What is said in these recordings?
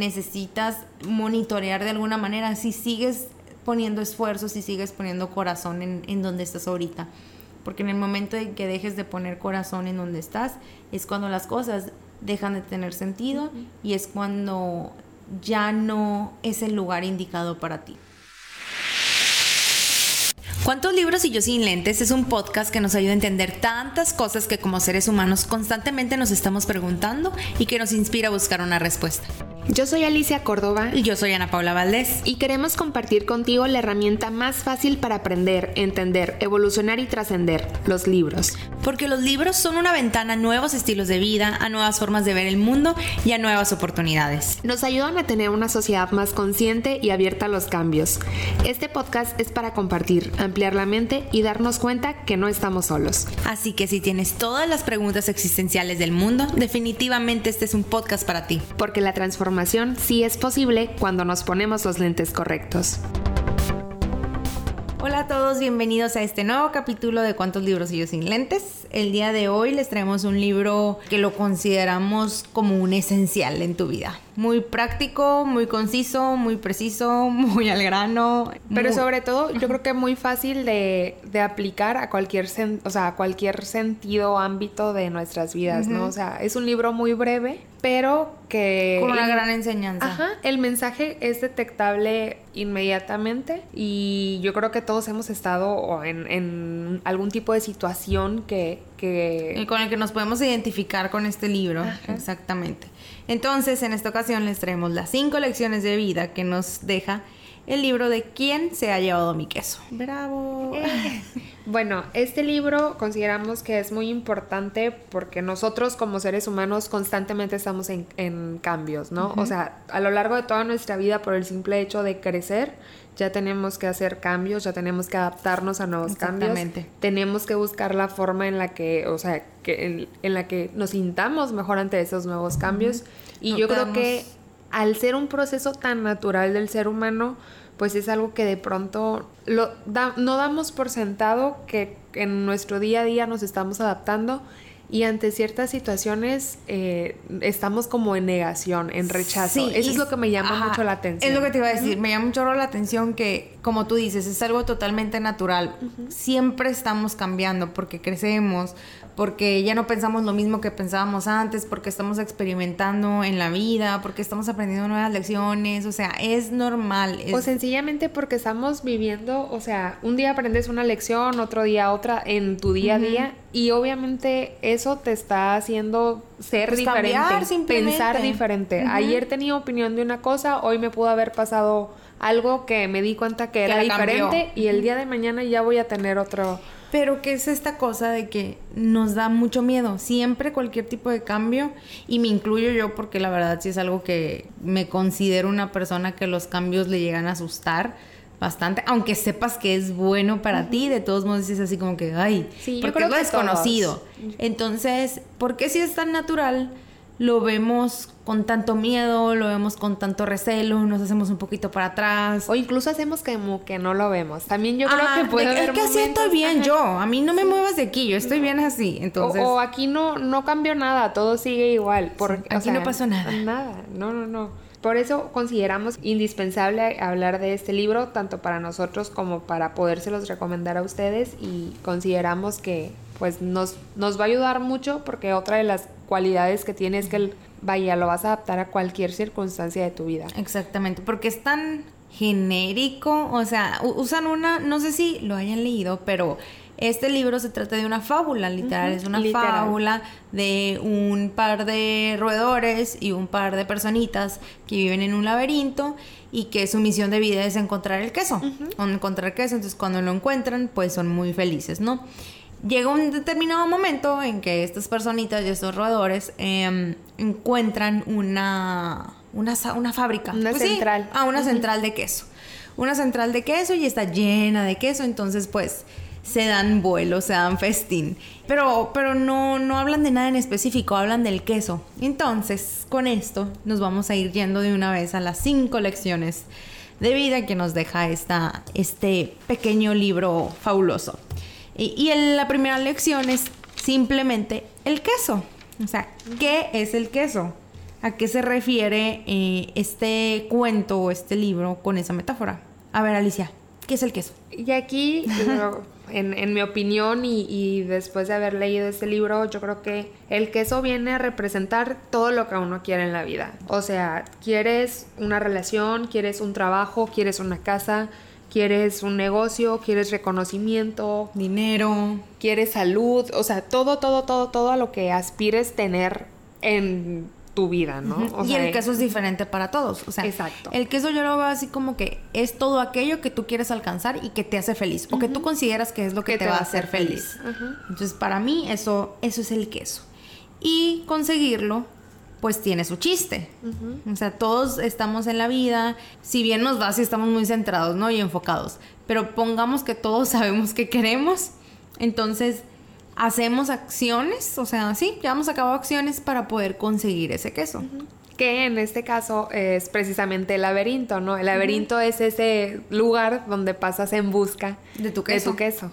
necesitas monitorear de alguna manera si sigues poniendo esfuerzo, si sigues poniendo corazón en, en donde estás ahorita. Porque en el momento en que dejes de poner corazón en donde estás, es cuando las cosas dejan de tener sentido y es cuando ya no es el lugar indicado para ti. ¿Cuántos libros y yo sin lentes? Es un podcast que nos ayuda a entender tantas cosas que como seres humanos constantemente nos estamos preguntando y que nos inspira a buscar una respuesta. Yo soy Alicia Córdoba. Y yo soy Ana Paula Valdés. Y queremos compartir contigo la herramienta más fácil para aprender, entender, evolucionar y trascender, los libros. Porque los libros son una ventana a nuevos estilos de vida, a nuevas formas de ver el mundo y a nuevas oportunidades. Nos ayudan a tener una sociedad más consciente y abierta a los cambios. Este podcast es para compartir, ampliar la mente y darnos cuenta que no estamos solos. Así que si tienes todas las preguntas existenciales del mundo, definitivamente este es un podcast para ti. Porque la transformación sí es posible cuando nos ponemos los lentes correctos. Hola a todos, bienvenidos a este nuevo capítulo de Cuántos libros y sin lentes. El día de hoy les traemos un libro que lo consideramos como un esencial en tu vida. Muy práctico, muy conciso, muy preciso, muy al grano. Pero sobre todo, yo creo que muy fácil de, aplicar a cualquier, o sea, a cualquier sentido o ámbito de nuestras vidas, ¿no? O sea, es un libro muy breve, pero que... Con una gran enseñanza. Ajá, el mensaje es detectable inmediatamente y yo creo que todos hemos estado en, algún tipo de situación que... que... con el que nos podemos identificar con este libro, exactamente. Entonces, en esta ocasión les traemos las cinco lecciones de vida que nos deja el libro de ¿Quién se ha llevado mi queso? ¡Bravo! Eh. Bueno, este libro consideramos que es muy importante porque nosotros como seres humanos constantemente estamos en, cambios, ¿no? O sea, a lo largo de toda nuestra vida, por el simple hecho de crecer, ya tenemos que hacer cambios, ya tenemos que adaptarnos a nuevos cambios. Tenemos que buscar la forma en la que, o sea, que en, la que nos sintamos mejor ante esos nuevos cambios. Y yo creo que al ser un proceso tan natural del ser humano, pues es algo que de pronto lo no damos por sentado que en nuestro día a día nos estamos adaptando y ante ciertas situaciones eh, estamos como en negación, en rechazo. Eso es lo que me llama mucho la atención. Es lo que te iba a decir, me llama mucho la atención que, como tú dices, es algo totalmente natural. Siempre estamos cambiando porque crecemos, porque ya no pensamos lo mismo que pensábamos antes, porque estamos experimentando en la vida, porque estamos aprendiendo nuevas lecciones, o sea, es normal. O sencillamente porque estamos viviendo, o sea, un día aprendes una lección, otro día otra en tu día a día y obviamente eso te está haciendo ser pues diferente, pensar diferente. Ayer tenía opinión de una cosa, hoy me pudo haber pasado algo que me di cuenta que, era diferente y el día de mañana ya voy a tener otro pero ¿qué es esta cosa de que nos da mucho miedo? Siempre cualquier tipo de cambio, y me incluyo yo porque la verdad sí es algo que me considero una persona que los cambios le llegan a asustar bastante, aunque sepas que es bueno para ti, de todos modos es así como que, ay, porque es lo desconocido. Entonces, ¿por qué si es tan natural? Lo vemos con tanto miedo, lo vemos con tanto recelo, nos hacemos un poquito para atrás. O incluso hacemos como que no lo vemos. También yo creo que puede haber Es que así estoy bien yo. A mí no me muevas de aquí, yo estoy bien así. Entonces... O, aquí no, no cambió nada, todo sigue igual. Porque, aquí no pasó nada. Nada, no, no, no. Por eso consideramos indispensable hablar de este libro, tanto para nosotros como para podérselos recomendar a ustedes y consideramos que pues nos, nos va a ayudar mucho porque otra de las cualidades que tiene es que vaya, lo vas a adaptar a cualquier circunstancia de tu vida. Exactamente, porque es tan genérico, o sea, usan una, no sé si lo hayan leído, pero este libro se trata de una fábula, literal, es una fábula de un par de roedores y un par de personitas que viven en un laberinto y que su misión de vida es encontrar el queso, encontrar queso, entonces cuando lo encuentran, pues son muy felices, ¿no? Llega un determinado momento en que estas personitas y estos roedores em, encuentran una, una, una fábrica. Una pues central. ah, una central de queso. Una central de queso y está llena de queso, entonces pues se dan vuelo, se dan festín. Pero, pero no, no hablan de nada en específico, hablan del queso. Entonces, con esto nos vamos a ir yendo de una vez a las cinco lecciones de vida que nos deja esta, este pequeño libro fabuloso. Y, la primera lección es simplemente el queso. O sea, ¿qué es el queso? a qué se refiere eh, este cuento o este libro con esa metáfora. A ver, Alicia, ¿qué es el queso? Y aquí, en, mi opinión y, y, después de haber leído este libro, yo creo que el queso viene a representar todo lo que uno quiere en la vida. O sea, quieres una relación, quieres un trabajo, quieres una casa, quieres un negocio, quieres reconocimiento, dinero, quieres salud, o sea, todo, todo, todo, todo a lo que aspires tener en tu vida, ¿no? y el queso es diferente para todos, o sea, exacto. el queso yo lo veo así como que es todo aquello que tú quieres alcanzar y que te hace feliz, o que tú consideras que es lo que, te, va a hacer feliz. Entonces, para mí eso eso es el queso. Y conseguirlo pues tiene su chiste. O sea, todos estamos en la vida, si bien nos va, si estamos muy centrados, ¿no? Y enfocados. Pero pongamos que todos sabemos que queremos, entonces hacemos acciones, o sea, sí, llevamos a cabo acciones para poder conseguir ese queso. Que en este caso es precisamente el laberinto, ¿no? El laberinto es ese lugar donde pasas en busca de tu queso. De tu queso.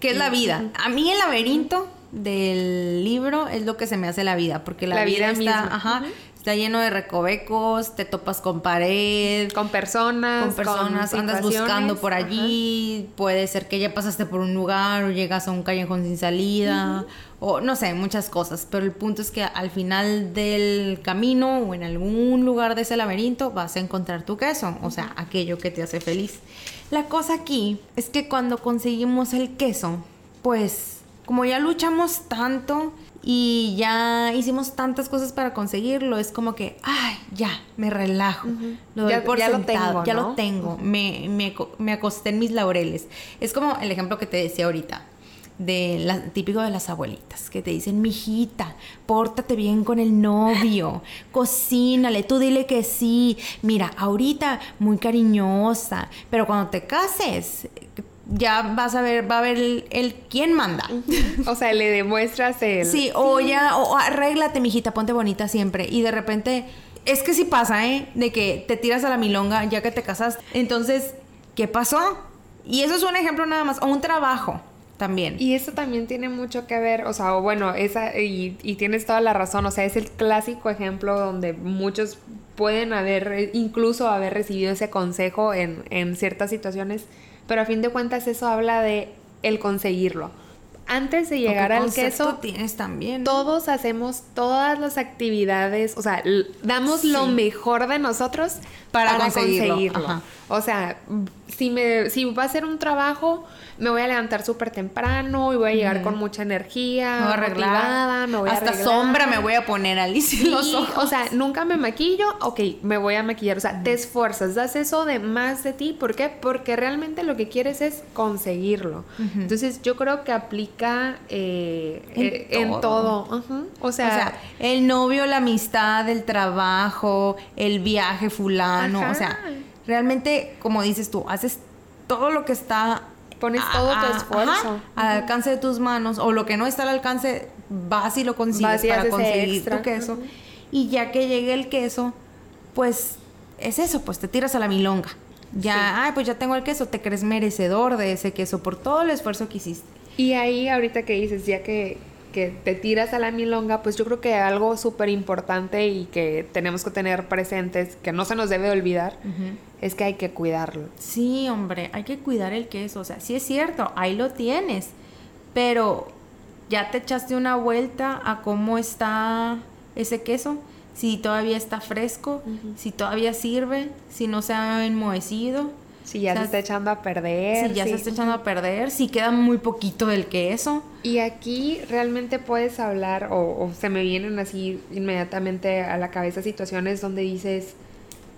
Que es la vida. A mí el laberinto del libro es lo que se me hace la vida, porque la, vida, está, ajá, está lleno de recovecos, te topas con pared, con personas, con personas, andas buscando por allí, puede ser que ya pasaste por un lugar o llegas a un callejón sin salida, o no sé, muchas cosas, pero el punto es que al final del camino o en algún lugar de ese laberinto vas a encontrar tu queso, o sea, aquello que te hace feliz. La cosa aquí es que cuando conseguimos el queso, pues como ya luchamos tanto y ya hicimos tantas cosas para conseguirlo, es como que, ay, ya, me relajo. Lo doy ya, por sentado, lo tengo, ya lo tengo. me, me, me, acosté en mis laureles. Es como el ejemplo que te decía ahorita. De la, típico de las abuelitas que te dicen, mijita, pórtate bien con el novio, cocínale, tú dile que sí. Mira, ahorita muy cariñosa, pero cuando te cases, ya vas a ver, va a ver el, quién manda. O sea, le demuestras el... Sí, o ya, o arréglate, mijita, ponte bonita siempre. Y de repente, es que sí pasa, ¿eh? De que te tiras a la milonga ya que te casaste. Entonces, ¿qué pasó? Y eso es un ejemplo nada más, o un trabajo también. Y eso también tiene mucho que ver, o sea, o bueno, esa, y, y tienes toda la razón, o sea, es el clásico ejemplo donde muchos pueden haber, incluso haber recibido ese consejo en, en ciertas situaciones pero a fin de cuentas eso habla de el conseguirlo. Antes de llegar al queso, tienes también. Todos hacemos todas las actividades, o sea, damos lo mejor de nosotros para, conseguirlo. O sea, si me si va a ser un trabajo, me voy a levantar súper temprano y voy a llegar con mucha energía, me voy a arreglar, me voy hasta sombra me voy a poner Alicia los ojos. O sea, nunca me maquillo, ok, me voy a maquillar, o sea, te esfuerzas, das eso de más de ti, ¿por qué? Porque realmente lo que quieres es conseguirlo. Entonces, yo creo que aplica eh, en, eh, todo. O, sea, el novio, la amistad, el trabajo, el viaje fulano, o sea, realmente, como dices tú, haces todo lo que está Pones todo tu esfuerzo. al alcance de tus manos, o lo que no está al alcance, vas y lo consigues para conseguir tu queso. Y ya que llegue el queso, pues es eso, pues te tiras a la milonga. Ya, ay, pues ya tengo el queso, te crees merecedor de ese queso por todo el esfuerzo que hiciste. Y ahí ahorita que dices, ya que, que te tiras a la milonga, pues yo creo que algo súper importante y que tenemos que tener presentes, que no se nos debe olvidar, es que hay que cuidarlo. Sí, hombre, hay que cuidar el queso. O sea, sí es cierto, ahí lo tienes. Pero ya te echaste una vuelta a cómo está ese queso. Si todavía está fresco, si todavía sirve, si no se ha enmohecido. Si ya se está echando a perder. Si ya se está echando a perder, si queda muy poquito del queso. Y aquí realmente puedes hablar, o, o se me vienen así inmediatamente a la cabeza situaciones donde dices,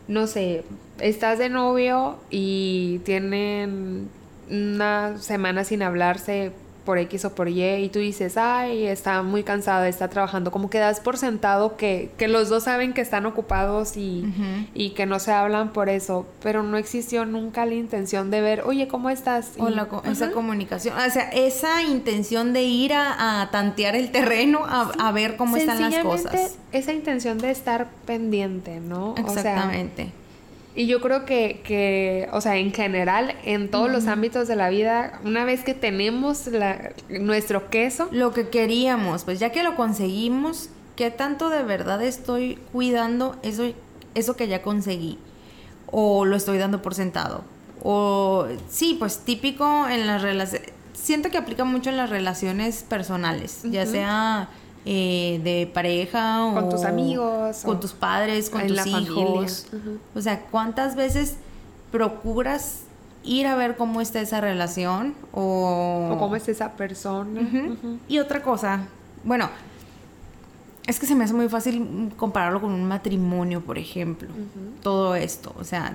no sé, estás de novio y tienen una semana sin hablarse por X o por Y y tú dices, ay, está muy cansada, está trabajando, como que das por sentado que, que los dos saben que están ocupados y, y, que no se hablan por eso, pero no existió nunca la intención de ver, oye, ¿cómo estás? O esa comunicación, o sea, esa intención de ir a, tantear el terreno, a, ver cómo están las cosas. Esa intención de estar pendiente, ¿no? Exactamente. Y yo creo que, que, o sea, en general, en todos los ámbitos de la vida, una vez que tenemos la, nuestro queso. Lo que queríamos, pues ya que lo conseguimos, ¿qué tanto de verdad estoy cuidando eso, eso que ya conseguí? ¿O lo estoy dando por sentado? O sí, pues típico en las relaciones, siento que aplica mucho en las relaciones personales, ya sea eh, de pareja o con tus amigos, con tus padres, con tus hijos. O sea, ¿cuántas veces procuras ir a ver cómo está esa relación o, o cómo es esa persona? Y otra cosa, bueno, es que se me hace muy fácil compararlo con un matrimonio, por ejemplo. Todo esto, o sea,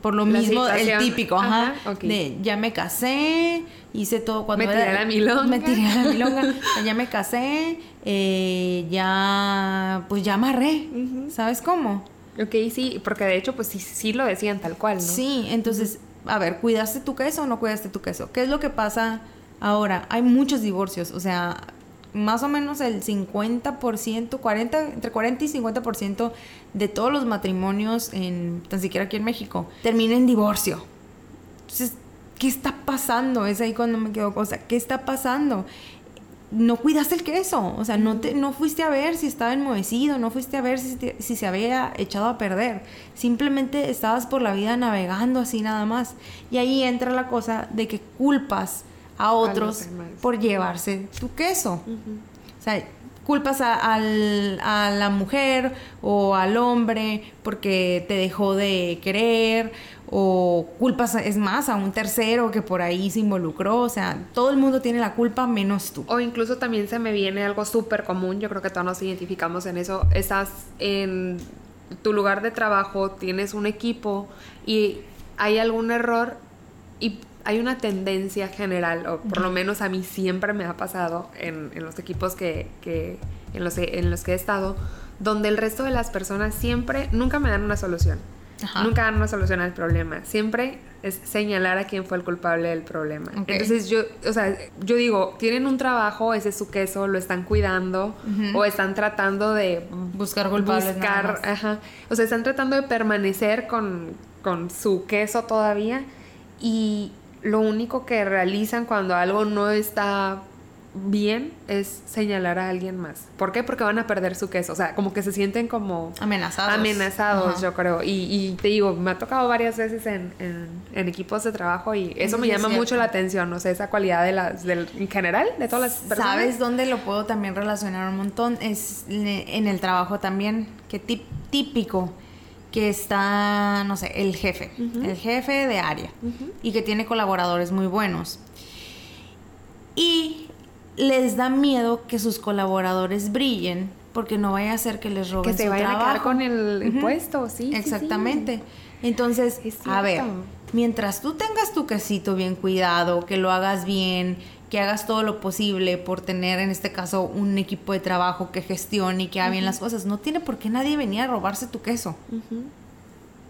por lo mismo, el típico, ajá, de ya me casé, hice todo cuando me tiré la milonga. Me tiré la milonga, ya me casé, eh, ya, pues ya amarré, ¿sabes cómo? Ok, sí, porque de hecho, pues sí, sí lo decían tal cual, ¿no? Sí, entonces, a ver, ¿cuidaste tu queso o no cuidaste tu queso? ¿Qué es lo que pasa ahora? Hay muchos divorcios, o sea, más o menos el 50%, 40, entre 40 y 50% de todos los matrimonios, en, tan siquiera aquí en México, terminan en divorcio. Entonces, ¿qué está pasando? Es ahí cuando me quedo, o sea, ¿qué está pasando? No cuidaste el queso, o sea, no, te, no fuiste a ver si estaba enmohecido, no fuiste a ver si, si se había echado a perder. Simplemente estabas por la vida navegando así nada más. Y ahí entra la cosa de que culpas a otros por llevarse tu queso. O sea, culpas a, la mujer o al hombre porque te dejó de querer o culpas, es más, a un tercero que por ahí se involucró, o sea, todo el mundo tiene la culpa menos tú. O incluso también se me viene algo súper común, yo creo que todos nos identificamos en eso, estás en tu lugar de trabajo, tienes un equipo y hay algún error y hay una tendencia general, o por lo menos a mí siempre me ha pasado en, los equipos que, en, los, en los que he estado, donde el resto de las personas siempre, nunca me dan una solución. Nunca dan una solución al problema. Siempre es señalar a quién fue el culpable del problema. Entonces yo, o sea, yo digo, tienen un trabajo, ese es su queso, lo están cuidando o están tratando de buscar culpables. Buscar, ajá. O sea, están tratando de permanecer con, con su queso todavía y lo único que realizan cuando algo no está bien es señalar a alguien más. ¿Por qué? Porque van a perder su queso. O sea, como que se sienten como... Amenazados. Amenazados, yo creo. Y, te digo, me ha tocado varias veces en, equipos de trabajo y eso me llama mucho la atención. O sea, esa cualidad de las, del, en general, de todas las personas. ¿Sabes dónde lo puedo también relacionar un montón? Es en el trabajo también, que típico que está, no sé, el jefe, el jefe de área, y que tiene colaboradores muy buenos. Y les da miedo que sus colaboradores brillen porque no vaya a ser que les roben que se vayan a quedar con el puesto, sí. Exactamente. Entonces, a ver, mientras tú tengas tu quesito bien cuidado, que lo hagas bien, que hagas todo lo posible por tener en este caso un equipo de trabajo que gestione y que haga bien las cosas. No tiene por qué nadie venir a robarse tu queso.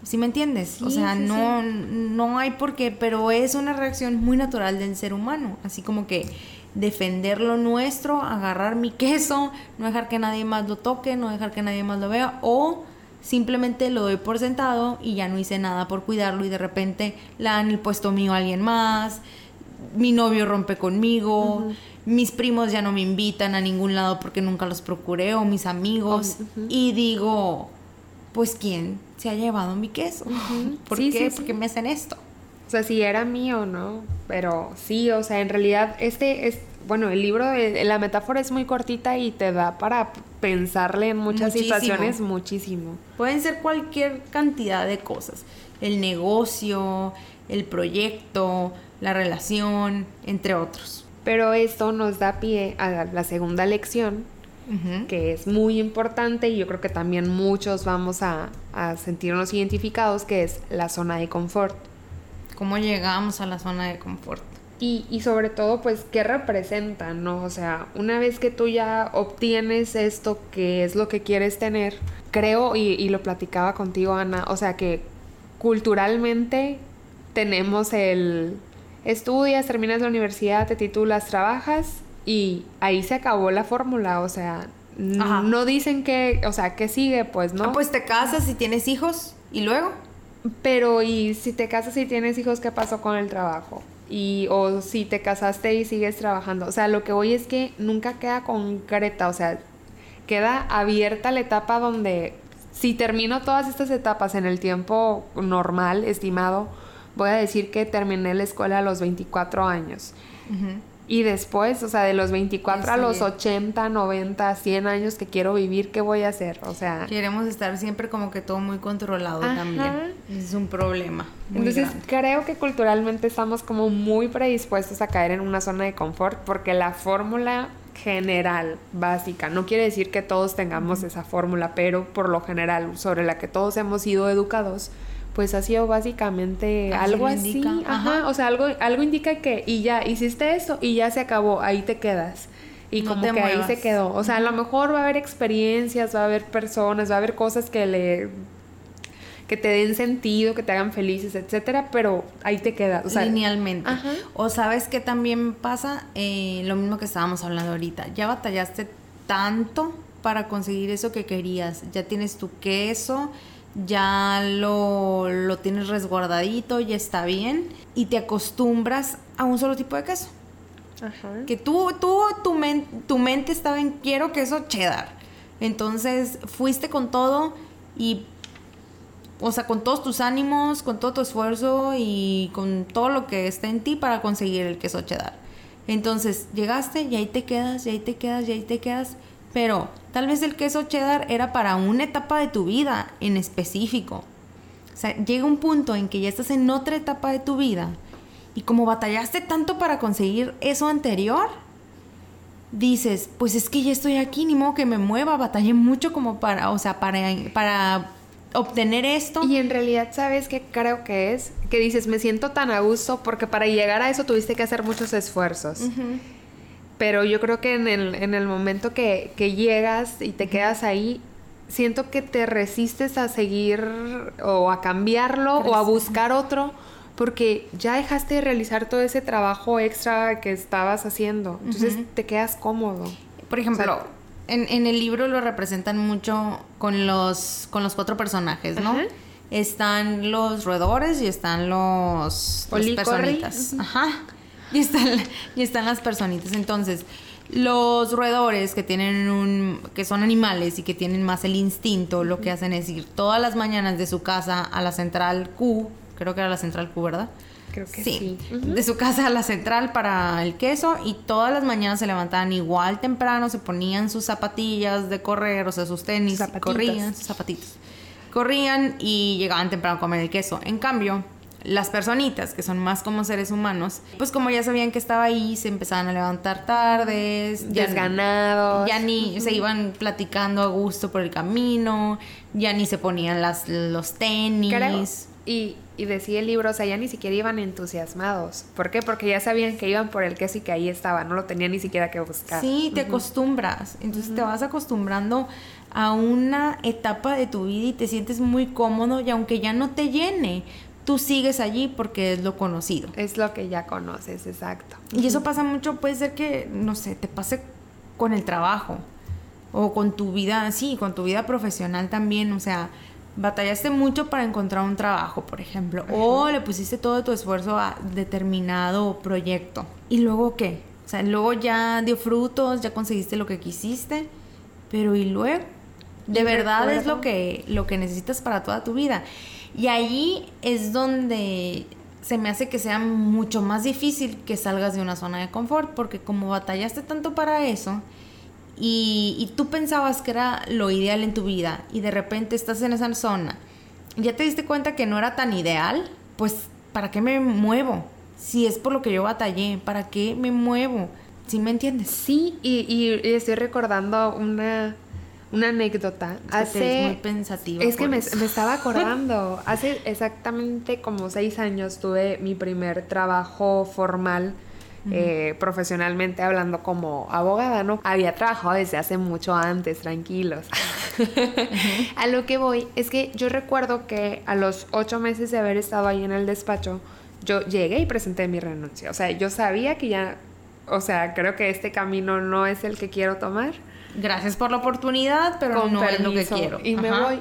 ¿Sí me entiendes? o sea, no, no hay por qué, pero es una reacción muy natural del ser humano. Así como que defender lo nuestro, agarrar mi queso, no dejar que nadie más lo toque, no dejar que nadie más lo vea, o simplemente lo doy por sentado y ya no hice nada por cuidarlo y de repente le dan el puesto mío a alguien más mi novio rompe conmigo, mis primos ya no me invitan a ningún lado porque nunca los procuré, o mis amigos, y digo, pues ¿quién se ha llevado mi queso? ¿Por qué? Porque me hacen esto. O sea, si era mío, ¿no? Pero sí, o sea, en realidad este es, bueno, el libro, de, la metáfora es muy cortita y te da para pensarle en muchas situaciones muchísimo. Pueden ser cualquier cantidad de cosas. El negocio, el proyecto, la relación, entre otros. Pero esto nos da pie a la segunda lección, que es muy importante y yo creo que también muchos vamos a, sentirnos identificados, que es la zona de confort. ¿Cómo llegamos a la zona de confort? Y, sobre todo, pues, ¿qué representa, no? O sea, una vez que tú ya obtienes esto que es lo que quieres tener, creo, y, y lo platicaba contigo, Ana, o sea, que culturalmente tenemos el, estudias, terminas la universidad, te titulas, trabajas y ahí se acabó la fórmula, o sea, no dicen que, o sea, ¿qué sigue? Pues no. Ah, pues te casas y tienes hijos y luego. Pero y si te casas y tienes hijos, ¿qué pasó con el trabajo? Y o si te casaste y sigues trabajando, o sea, lo que hoy es que nunca queda concreta, o sea, queda abierta la etapa donde si termino todas estas etapas en el tiempo normal, estimado, voy a decir que terminé la escuela a los 24 años. Y después, o sea, de los 24 a los 80, 90, 100 años que quiero vivir, ¿qué voy a hacer? O sea... Queremos estar siempre como que todo muy controlado también. Es un problema. Entonces, creo que culturalmente estamos como muy predispuestos a caer en una zona de confort porque la fórmula general, básica, no quiere decir que todos tengamos esa fórmula, pero por lo general, sobre la que todos hemos sido educados, pues ha sido básicamente algo así. Ajá. O sea, algo, algo indica que, y ya, hiciste eso y ya se acabó, ahí te quedas. Y como que ahí se quedó. O sea, a lo mejor va a haber experiencias, va a haber personas, va a haber cosas que le que te den sentido, que te hagan felices, etcétera, pero ahí te quedas. O sea, Linealmente. O sabes que también pasa eh, lo mismo que estábamos hablando ahorita. Ya batallaste tanto para conseguir eso que querías. Ya tienes tu queso, ya lo, lo tienes resguardadito, ya está bien, y te acostumbras a un solo tipo de queso. Ajá. Que tú, tú tu, tu mente estaba en quiero queso cheddar. Entonces fuiste con todo y, o sea, con todos tus ánimos, con todo tu esfuerzo y con todo lo que está en ti para conseguir el queso cheddar. Entonces llegaste y ahí te quedas, y ahí te quedas, y ahí te quedas. Pero tal vez el queso cheddar era para una etapa de tu vida en específico. O sea, llega un punto en que ya estás en otra etapa de tu vida y como batallaste tanto para conseguir eso anterior, dices, pues es que ya estoy aquí, ni modo que me mueva, batallé mucho como para, o sea, para, para obtener esto. Y en realidad, ¿sabes qué creo que es? Que dices, me siento tan a gusto porque para llegar a eso tuviste que hacer muchos esfuerzos pero yo creo que en el, en el momento que, llegas y te quedas ahí, siento que te resistes a seguir o a cambiarlo o a buscar otro porque ya dejaste de realizar todo ese trabajo extra que estabas haciendo. Entonces te quedas cómodo. Por ejemplo, en, el libro lo representan mucho con los, con los cuatro personajes, ¿no? Están los roedores y están los, los personitas. Ajá y están, y están las personitas. Entonces, los roedores que tienen un que son animales y que tienen más el instinto, lo que hacen es ir todas las mañanas de su casa a la central Q, creo que era la central Q, ¿verdad? Creo que sí. De su casa a la central para el queso y todas las mañanas se levantaban igual temprano, se ponían sus zapatillas de correr, o sea, sus tenis, corrían, sus zapatitos. Corrían y llegaban temprano a comer el queso. En cambio, las personitas, que son más como seres humanos, pues como ya sabían que estaba ahí, se empezaban a levantar tardes, desganados. Ya ni se iban platicando a gusto por el camino, ya ni se ponían las, los tenis. Y, y decía el libro, o sea, ya ni siquiera iban entusiasmados. ¿Por qué? Porque ya sabían que iban por el queso y que ahí estaba, no lo tenían ni siquiera que buscar. Sí, te acostumbras. Entonces te vas acostumbrando a una etapa de tu vida y te sientes muy cómodo y aunque ya no te llene, tú sigues allí porque es lo conocido. Es lo que ya conoces, exacto. Y eso pasa mucho, puede ser que, no sé, te pase con el trabajo o con tu vida, sí, con tu vida profesional también, o sea, batallaste mucho para encontrar un trabajo, por ejemplo, o le pusiste todo tu esfuerzo a determinado proyecto. ¿Y luego qué? O sea, luego ya dio frutos, ya conseguiste lo que quisiste, pero ¿y luego? De verdad es lo que, lo que necesitas para toda tu vida. Y allí es donde se me hace que sea mucho más difícil que salgas de una zona de confort, porque como batallaste tanto para eso y, tú pensabas que era lo ideal en tu vida y de repente estás en esa zona, ya te diste cuenta que no era tan ideal, pues ¿para qué me muevo? Si es por lo que yo batallé, ¿para qué me muevo? ¿Sí me entiendes? Sí, y, y estoy recordando una una anécdota. Hace, es muy pensativa. Es que me, estaba acordando. Hace exactamente como seis años tuve mi primer trabajo formal. Eh, profesionalmente hablando como abogada, ¿no? Había trabajado desde hace mucho antes, tranquilos. A lo que voy es que yo recuerdo que a los ocho meses de haber estado ahí en el despacho, yo llegué y presenté mi renuncia. O sea, yo sabía que ya, o sea, creo que este camino no es el que quiero tomar gracias por la oportunidad, pero no es lo que quiero. Y me voy.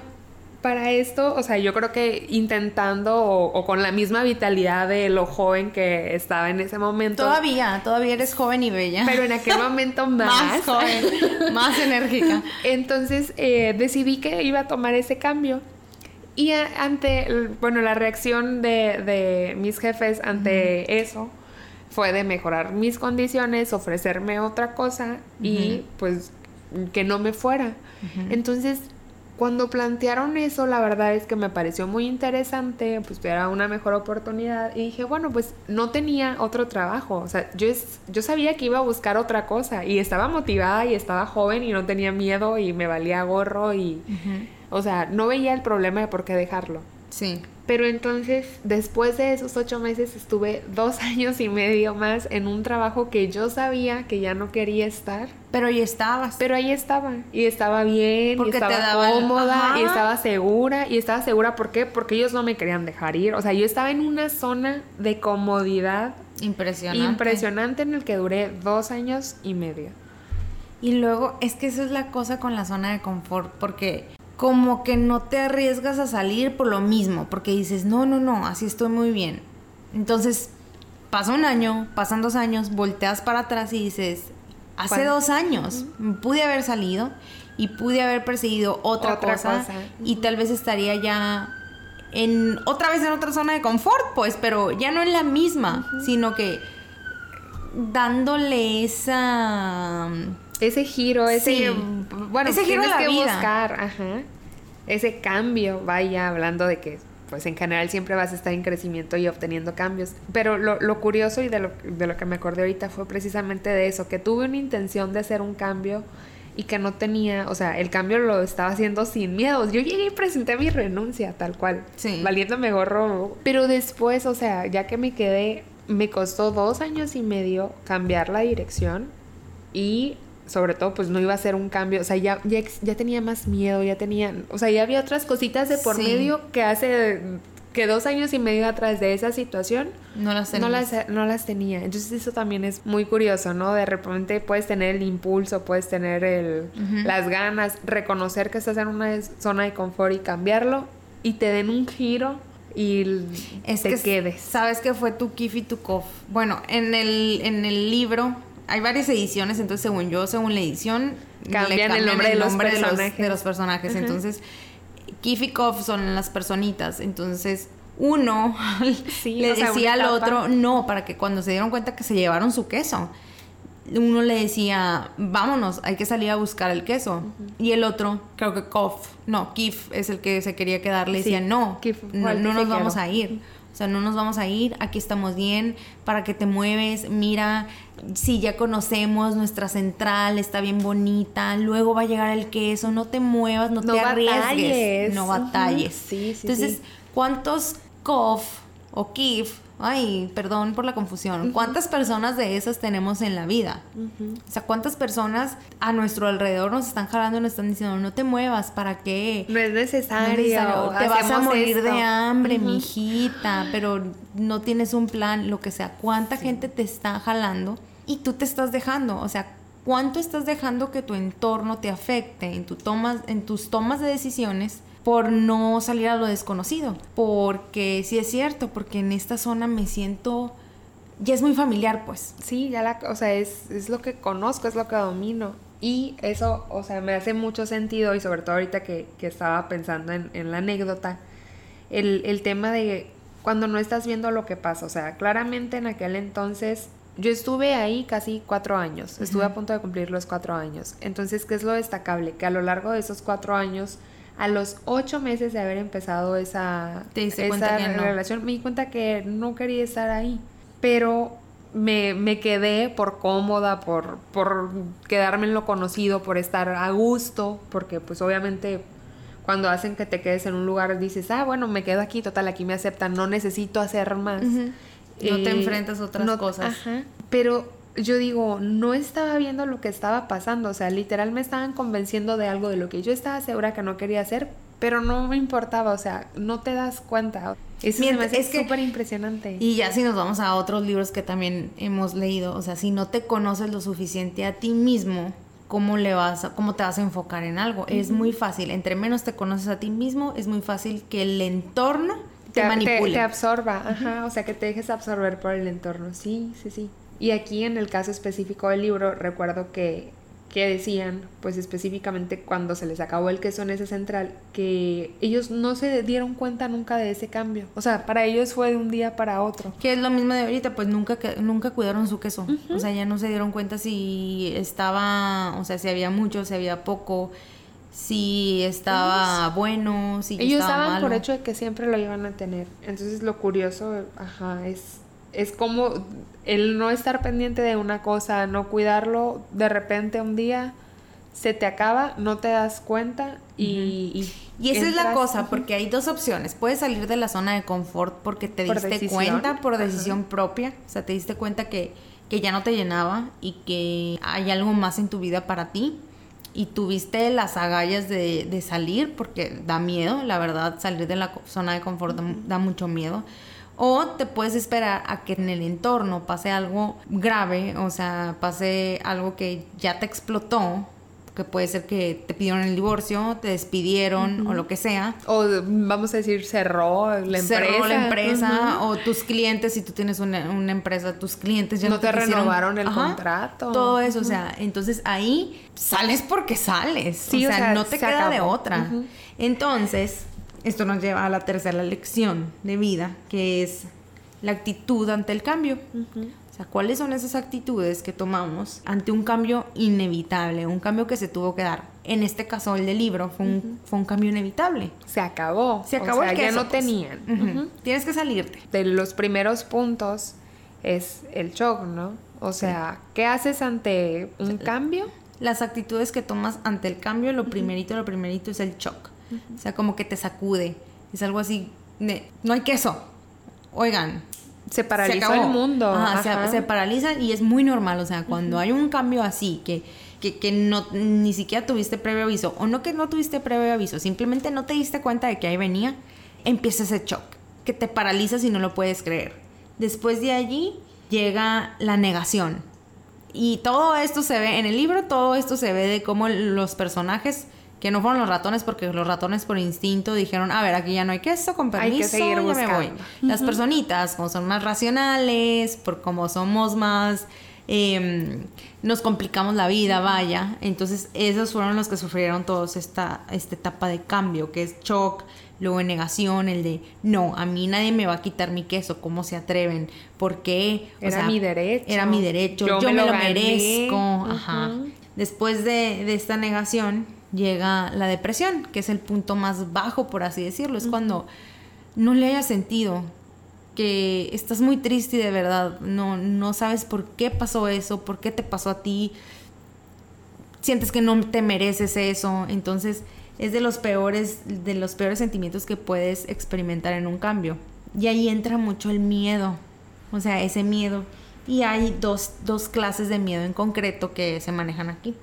para esto, o sea, yo creo que intentando o, con la misma vitalidad de lo joven que estaba en ese momento. Todavía, todavía eres joven y bella. Pero en aquel momento más. más joven, más enérgica. Entonces eh, decidí que iba a tomar ese cambio. Y ante, bueno, la reacción de, de mis jefes ante eso fue de mejorar mis condiciones, ofrecerme otra cosa y pues que no me fuera. Entonces, cuando plantearon eso, la verdad es que me pareció muy interesante, pues era una mejor oportunidad y dije, bueno, pues no tenía otro trabajo, o sea, yo, yo sabía que iba a buscar otra cosa y estaba motivada y estaba joven y no tenía miedo y me valía gorro y, o sea, no veía el problema de por qué dejarlo. Sí. Pero entonces, después de esos ocho meses, estuve dos años y medio más en un trabajo que yo sabía que ya no quería estar. Pero ahí estabas. Pero ahí estaba. Y estaba bien, y estaba cómoda, y estaba segura. Y estaba segura, ¿por qué? Porque ellos no me querían dejar ir. O sea, yo estaba en una zona de comodidad. Impresionante. Impresionante en el que duré dos años y medio. Y luego, es que eso es la cosa con la zona de confort, porque como que no te arriesgas a salir por lo mismo, porque dices, no, no, no, así estoy muy bien. Entonces, pasa un año, pasan dos años, volteas para atrás y dices, hace dos años pude haber salido y pude haber perseguido otra, cosa, y tal vez estaría ya en otra vez en otra zona de confort, pues, pero ya no en la misma, sino que dándole esa ese giro, ese bueno, ese giro de la que buscar, ajá, ese cambio, vaya hablando de que pues en general siempre vas a estar en crecimiento y obteniendo cambios. Pero lo, lo curioso y de lo, de lo que me acordé ahorita fue precisamente de eso, que tuve una intención de hacer un cambio y que no tenía, o sea, el cambio lo estaba haciendo sin miedos. Yo llegué y presenté mi renuncia, tal cual, sí. valiéndome gorro. Pero después, o sea, ya que me quedé, me costó dos años y medio cambiar la dirección y sobre todo, pues no iba a ser un cambio, o sea, ya, ya, tenía más miedo, ya tenía, o sea, ya había otras cositas de por medio que hace que dos años y medio atrás de esa situación no las, no las, no las tenía. Entonces eso también es muy curioso, ¿no? De repente puedes tener el impulso, puedes tener el, las ganas, reconocer que estás en una zona de confort y cambiarlo y te den un giro y es te que quedes. Sabes que fue tu kif y tu kof. Bueno, en el, en el libro hay varias ediciones, entonces según yo, según la edición, cambian, el nombre, de, los de, los, personajes. Entonces, Kif y Kof son las personitas. Entonces, uno le decía al otro, no, para que cuando se dieron cuenta que se llevaron su queso, uno le decía, vámonos, hay que salir a buscar el queso. Y el otro, creo que Kof, no, Kif es el que se quería quedar, le decía, no, no, no nos vamos a ir. O sea, no nos vamos a ir, aquí estamos bien, para que te mueves, mira, si ya conocemos nuestra central, está bien bonita, luego va a llegar el queso, no te muevas, no, te arriesgues, no batalles. sí, sí, Entonces, ¿cuántos COF o KIF Ay, perdón por la confusión. ¿Cuántas personas de esas tenemos en la vida? O sea, ¿cuántas personas a nuestro alrededor nos están jalando y nos están diciendo, no te muevas, ¿para qué? No es necesario. Te vas a morir de hambre, mijita, pero no tienes un plan, lo que sea. ¿Cuánta gente te está jalando y tú te estás dejando? O sea, ¿cuánto estás dejando que tu entorno te afecte en, tu tomas, en tus tomas de decisiones? Por no salir a lo desconocido. Porque sí es cierto, porque en esta zona me siento ya es muy familiar, pues. Sí, ya la, o sea, es, es, lo que conozco, es lo que domino. Y eso, o sea, me hace mucho sentido y sobre todo ahorita que, que estaba pensando en, en la anécdota, el, el, tema de cuando no estás viendo lo que pasa. O sea, claramente en aquel entonces yo estuve ahí casi cuatro años, estuve a punto de cumplir los cuatro años. Entonces, ¿qué es lo destacable? Que a lo largo de esos cuatro años a los ocho meses de haber empezado esa, relación, me di cuenta que no quería estar ahí. Pero me, me quedé por cómoda, por, por quedarme en lo conocido, por estar a gusto, porque pues obviamente cuando hacen que te quedes en un lugar dices, ah, bueno, me quedo aquí, total, aquí me aceptan, no necesito hacer más. No te eh, enfrentas a otras cosas. Pero yo digo, no estaba viendo lo que estaba pasando, o sea, literal me estaban convenciendo de algo de lo que yo estaba segura que no quería hacer, pero no me importaba, o sea, no te das cuenta. Eso es súper impresionante. Y ya si nos vamos a otros libros que también hemos leído, o sea, si no te conoces lo suficiente a ti mismo cómo le vas cómo te vas a enfocar en algo. Es muy fácil, entre menos te conoces a ti mismo, es muy fácil que el entorno te, manipule. Te, absorba, ajá, o sea, que te dejes absorber por el entorno. Sí, sí, sí. Y aquí en el caso específico del libro, recuerdo que que decían, pues específicamente cuando se les acabó el queso en ese central, que ellos no se dieron cuenta nunca de ese cambio. O sea, para ellos fue de un día para otro. Que es lo mismo de ahorita, pues nunca, nunca cuidaron su queso. O sea, ya no se dieron cuenta si estaba, o sea, si había mucho, si había poco, si estaba bueno, si ellos estaba daban por hecho de que siempre lo iban a tener. Entonces lo curioso, ajá, es es como el no estar pendiente de una cosa, no cuidarlo, de repente un día se te acaba, no te das cuenta y... y, esa es la cosa, porque hay dos opciones. Puedes salir de la zona de confort porque te diste cuenta por decisión propia, o sea, te diste cuenta que, que ya no te llenaba y que hay algo más en tu vida para ti. Y tuviste las agallas de, de salir porque da miedo, la verdad, salir de la zona de confort da mucho miedo o te puedes esperar a que en el entorno pase algo grave, o sea, pase algo que ya te explotó, que puede ser que te pidieron el divorcio, te despidieron o lo que sea. O vamos a decir, cerró la empresa. Cerró la empresa o tus clientes, si tú tienes una, empresa, tus clientes ya no, te, renovaron el contrato. Todo eso, o sea, entonces ahí sales porque sales. o, sea, no te queda de otra. Entonces, esto nos lleva a la tercera lección de vida, que es la actitud ante el cambio. O sea, ¿cuáles son esas actitudes que tomamos ante un cambio inevitable, un cambio que se tuvo que dar? En este caso, el del libro fue un, fue un cambio inevitable. Se acabó. Se acabó el ya no tenían. Tienes que salirte. De los primeros puntos es el shock, ¿no? O sea, ¿qué haces ante un cambio? Las actitudes que tomas ante el cambio, lo primerito, lo primerito es el shock. O sea, como que te sacude. Es algo así, no hay queso. Oigan. Se paraliza el mundo. Se, paraliza y es muy normal. O sea, cuando hay un cambio así, que, que, no, ni siquiera tuviste previo aviso, o no que no tuviste previo aviso, simplemente no te diste cuenta de que ahí venía, empieza ese shock, que te paralizas y no lo puedes creer. Después de allí llega la negación. Y todo esto se ve en el libro, todo esto se ve de cómo los personajes que no fueron los ratones porque los ratones por instinto dijeron, a ver, aquí ya no hay queso, con permiso, ya me voy. Las personitas, como son más racionales, por como somos más... Em, nos complicamos la vida, vaya. Entonces, esos fueron los que sufrieron todos esta, esta etapa de cambio, que es shock, luego negación, el de no, a mí nadie me va a quitar mi queso, ¿cómo se atreven? ¿Por qué? era mi derecho. Era mi derecho, yo, me, lo, merezco. Ajá. Después de, de esta negación, llega la depresión, que es el punto más bajo, por así decirlo. Es cuando no le haya sentido, que estás muy triste y de verdad no, no sabes por qué pasó eso, por qué te pasó a ti, sientes que no te mereces eso, entonces es de los peores, de los peores sentimientos que puedes experimentar en un cambio. Y ahí entra mucho el miedo, o sea, ese miedo. Y hay dos, dos clases de miedo en concreto que se manejan aquí.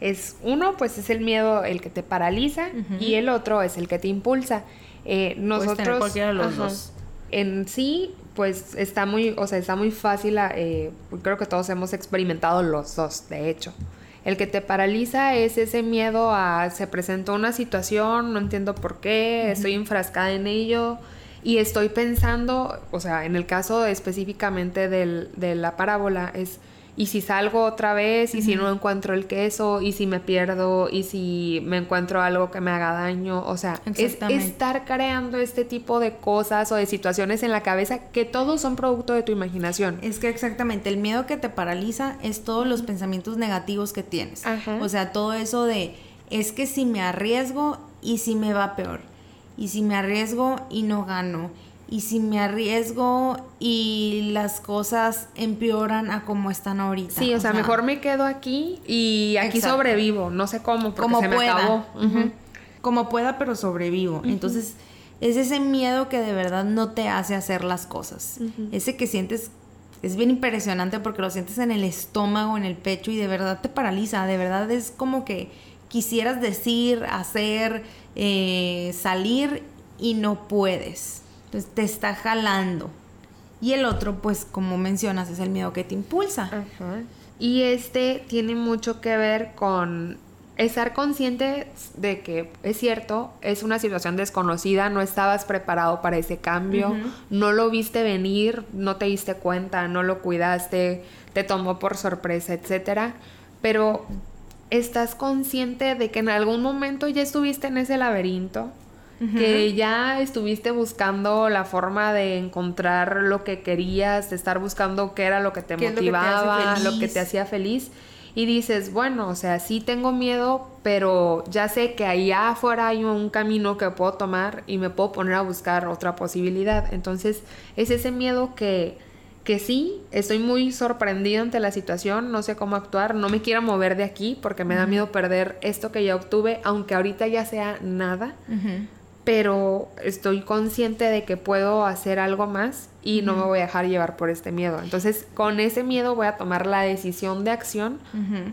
Es uno, pues es el miedo el que te paraliza y el otro es el que te impulsa. Eh, nosotros, cualquiera de los dos. En sí, pues está muy, o sea, está muy fácil. Eh, creo que todos hemos experimentado los dos, de hecho. El que te paraliza es ese miedo a se presentó una situación, no entiendo por qué, estoy enfrascada en ello y estoy pensando, o sea, en el caso específicamente del, de la parábola, es y si salgo otra vez, y si no encuentro el queso, y si me pierdo, y si me encuentro algo que me haga daño. O sea, es estar creando este tipo de cosas o de situaciones en la cabeza que todos son producto de tu imaginación. Es que exactamente, el miedo que te paraliza es todos los pensamientos negativos que tienes. O sea, todo eso de, es que si me arriesgo y si me va peor. Y si me arriesgo y no gano y si me arriesgo y las cosas empeoran a como están ahorita. Sí, o, sea, mejor me quedo aquí y aquí sobrevivo, no sé cómo, porque como se pueda. me acabó. Como pueda, pero sobrevivo. Entonces, es ese miedo que de verdad no te hace hacer las cosas. Ese que sientes es bien impresionante porque lo sientes en el estómago, en el pecho y de verdad te paraliza, de verdad es como que quisieras decir, hacer, eh, salir y no puedes. Entonces te está jalando. Y el otro, pues como mencionas, es el miedo que te impulsa. Y este tiene mucho que ver con estar consciente de que es cierto, es una situación desconocida, no estabas preparado para ese cambio, no lo viste venir, no te diste cuenta, no lo cuidaste, te tomó por sorpresa, etcétera, pero estás consciente de que en algún momento ya estuviste en ese laberinto, que ya estuviste buscando la forma de encontrar lo que querías, de estar buscando qué era lo que te motivaba, lo que te hacía feliz. Y dices, bueno, o sea, sí tengo miedo, pero ya sé que allá afuera hay un camino que puedo tomar y me puedo poner a buscar otra posibilidad. Entonces, es ese miedo que, que sí, estoy muy sorprendido ante la situación, no sé cómo actuar, no me quiero mover de aquí porque me da miedo perder esto que ya obtuve, aunque ahorita ya sea nada pero estoy consciente de que puedo hacer algo más y no me voy a dejar llevar por este miedo. Entonces, con ese miedo voy a tomar la decisión de acción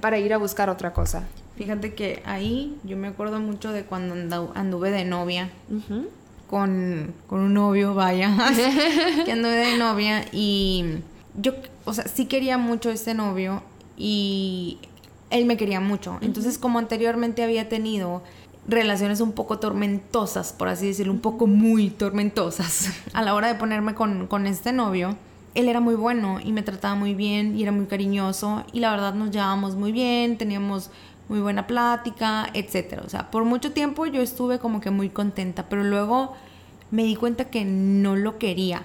para ir a buscar otra cosa. Fíjate que ahí yo me acuerdo mucho de cuando anduve de novia con, con, un novio, vaya, que anduve de novia y yo, o sea, sí quería mucho este novio y él me quería mucho. Entonces, como anteriormente había tenido relaciones un poco tormentosas, por así decirlo, un poco muy tormentosas. A la hora de ponerme con, con este novio, él era muy bueno y me trataba muy bien y era muy cariñoso y la verdad nos llevábamos muy bien, teníamos muy buena plática, etcétera. O sea, por mucho tiempo yo estuve como que muy contenta, pero luego me di cuenta que no lo quería.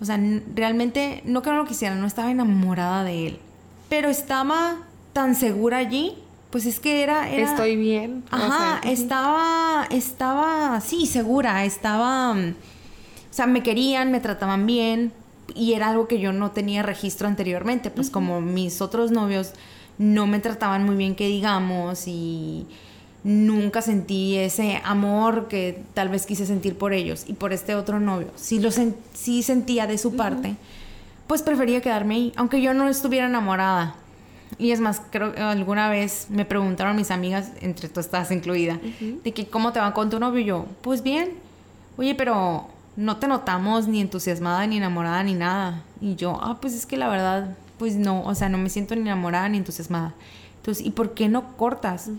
O sea, realmente no que no lo quisiera, no estaba enamorada de él, pero estaba tan segura allí pues es que era, Estoy bien. Ajá, estaba, estaba, sí, segura, estaba, mm, o sea, me querían, me trataban bien y era algo que yo no tenía registro anteriormente, pues como mis otros novios no me trataban muy bien, que digamos, y nunca sentí ese amor que tal vez quise sentir por ellos y por este otro novio. Sí, lo sí sentía de su parte, pues prefería quedarme ahí, aunque yo no estuviera enamorada. Y es más, creo que alguna vez me preguntaron mis amigas, entre tú estás incluida, de que cómo te va con tu novio. Y yo, pues bien. Oye, pero no te notamos ni entusiasmada, ni enamorada, ni nada. Y yo, ah, pues es que la verdad, pues no, o sea, no me siento ni enamorada ni entusiasmada. Entonces, ¿y por qué no cortas?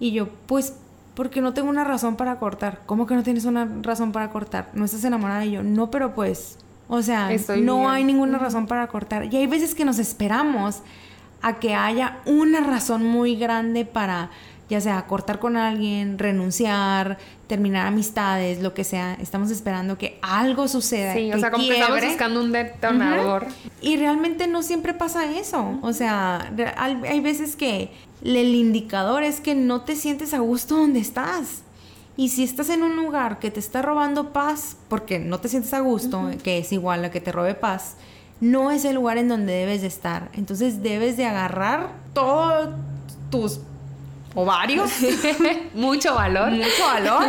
Y yo, pues porque no tengo una razón para cortar. ¿Cómo que no tienes una razón para cortar? ¿No estás enamorada? Y yo, no, pero pues, o sea, no hay ninguna razón para cortar. Y hay veces que nos esperamos a que haya una razón muy grande para ya sea cortar con alguien, renunciar, terminar amistades, lo que sea. Estamos esperando que algo suceda. Sí, o sea, como que estamos buscando un detonador. Y realmente no siempre pasa eso. O sea, hay veces que el indicador es que no te sientes a gusto donde estás. Y si estás en un lugar que te está robando paz, porque no te sientes a gusto, que es igual a que te robe paz, no es el lugar en donde debes de estar. Entonces debes de agarrar todos tus ovarios, mucho valor, mucho valor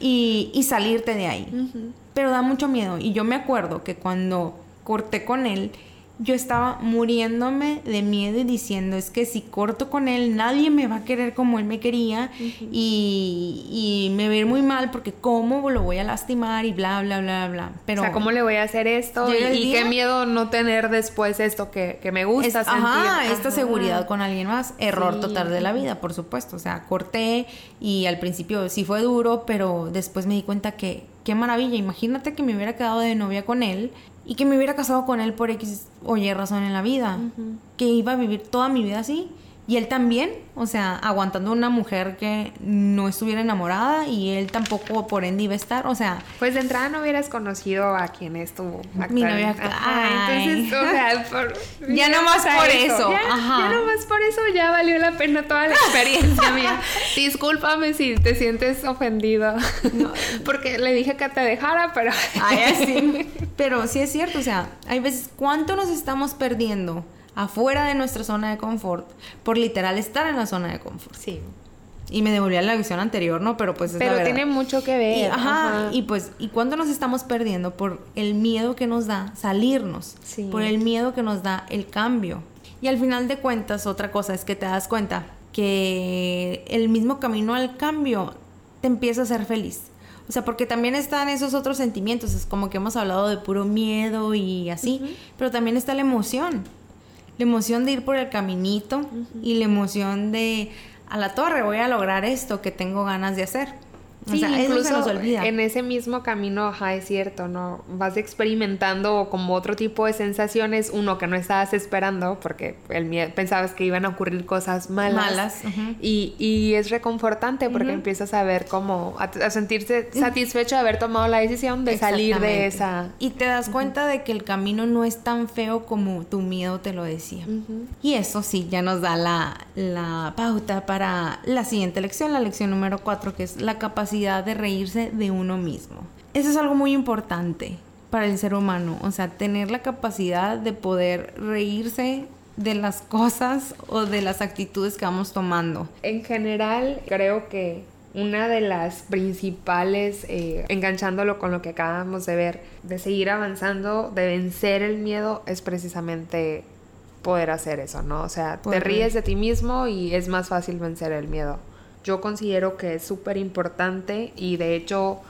y, salirte de ahí. Pero da mucho miedo. Y yo me acuerdo que cuando corté con él, yo estaba muriéndome de miedo y diciendo, es que si corto con él, nadie me va a querer como él me quería y, me va a ir muy mal porque cómo lo voy a lastimar y bla, bla, bla, bla. Pero, o sea, ¿cómo le voy a hacer esto? Y, qué miedo no tener después esto que, me gusta Ajá, esta seguridad con alguien más. Error total de la vida, por supuesto. O sea, corté y al principio sí fue duro, pero después me di cuenta que qué maravilla. Imagínate que me hubiera quedado de novia con él y que me hubiera casado con él por X o Y razón en la vida, que iba a vivir toda mi vida así y él también, o sea, aguantando una mujer que no estuviera enamorada y él tampoco por ende iba a estar, o sea... Pues de entrada no hubieras conocido a quien es tu Mi novia entonces, o sea, ya no más por eso. Ya, Ajá. ya más por eso ya valió la pena toda la experiencia mía. Discúlpame si te sientes ofendido. Porque le dije que te dejara, pero... Ay, sí. Pero sí es cierto, o sea, hay veces, ¿cuánto nos estamos perdiendo? Afuera de nuestra zona de confort por literal estar en la zona de confort. Sí. Y me devolvía la visión anterior, ¿no? Pero pues es Pero tiene mucho que ver. Y, ajá, Y pues, ¿y cuándo nos estamos perdiendo? Por el miedo que nos da salirnos. Sí. Por el miedo que nos da el cambio. Y al final de cuentas, otra cosa es que te das cuenta que el mismo camino al cambio te empieza a hacer feliz. O sea, porque también están esos otros sentimientos. Es como que hemos hablado de puro miedo y así. Pero también está la emoción la emoción de ir por el caminito y la emoción de a la torre voy a lograr esto que tengo ganas de hacer. Sí, incluso en ese mismo camino, ajá, es cierto, ¿no? Vas experimentando como otro tipo de sensaciones, uno que no estabas esperando, porque el miedo, pensabas que iban a ocurrir cosas malas. Malas. y, y, es reconfortante porque empiezas a ver como, a, sentirse satisfecho de haber tomado la decisión de salir de esa... Y te das cuenta de que el camino no es tan feo como tu miedo te lo decía. Y eso sí, ya nos da la, la pauta para la siguiente lección, la lección número cuatro, que es la capacidad de reírse de uno mismo. Eso es algo muy importante para el ser humano, o sea, tener la capacidad de poder reírse de las cosas o de las actitudes que vamos tomando. En general, creo que una de las principales, eh, enganchándolo con lo que acabamos de ver, de seguir avanzando, de vencer el miedo, es precisamente poder hacer eso, ¿no? O sea, te ríes de ti mismo y es más fácil vencer el miedo yo considero que es súper importante y de hecho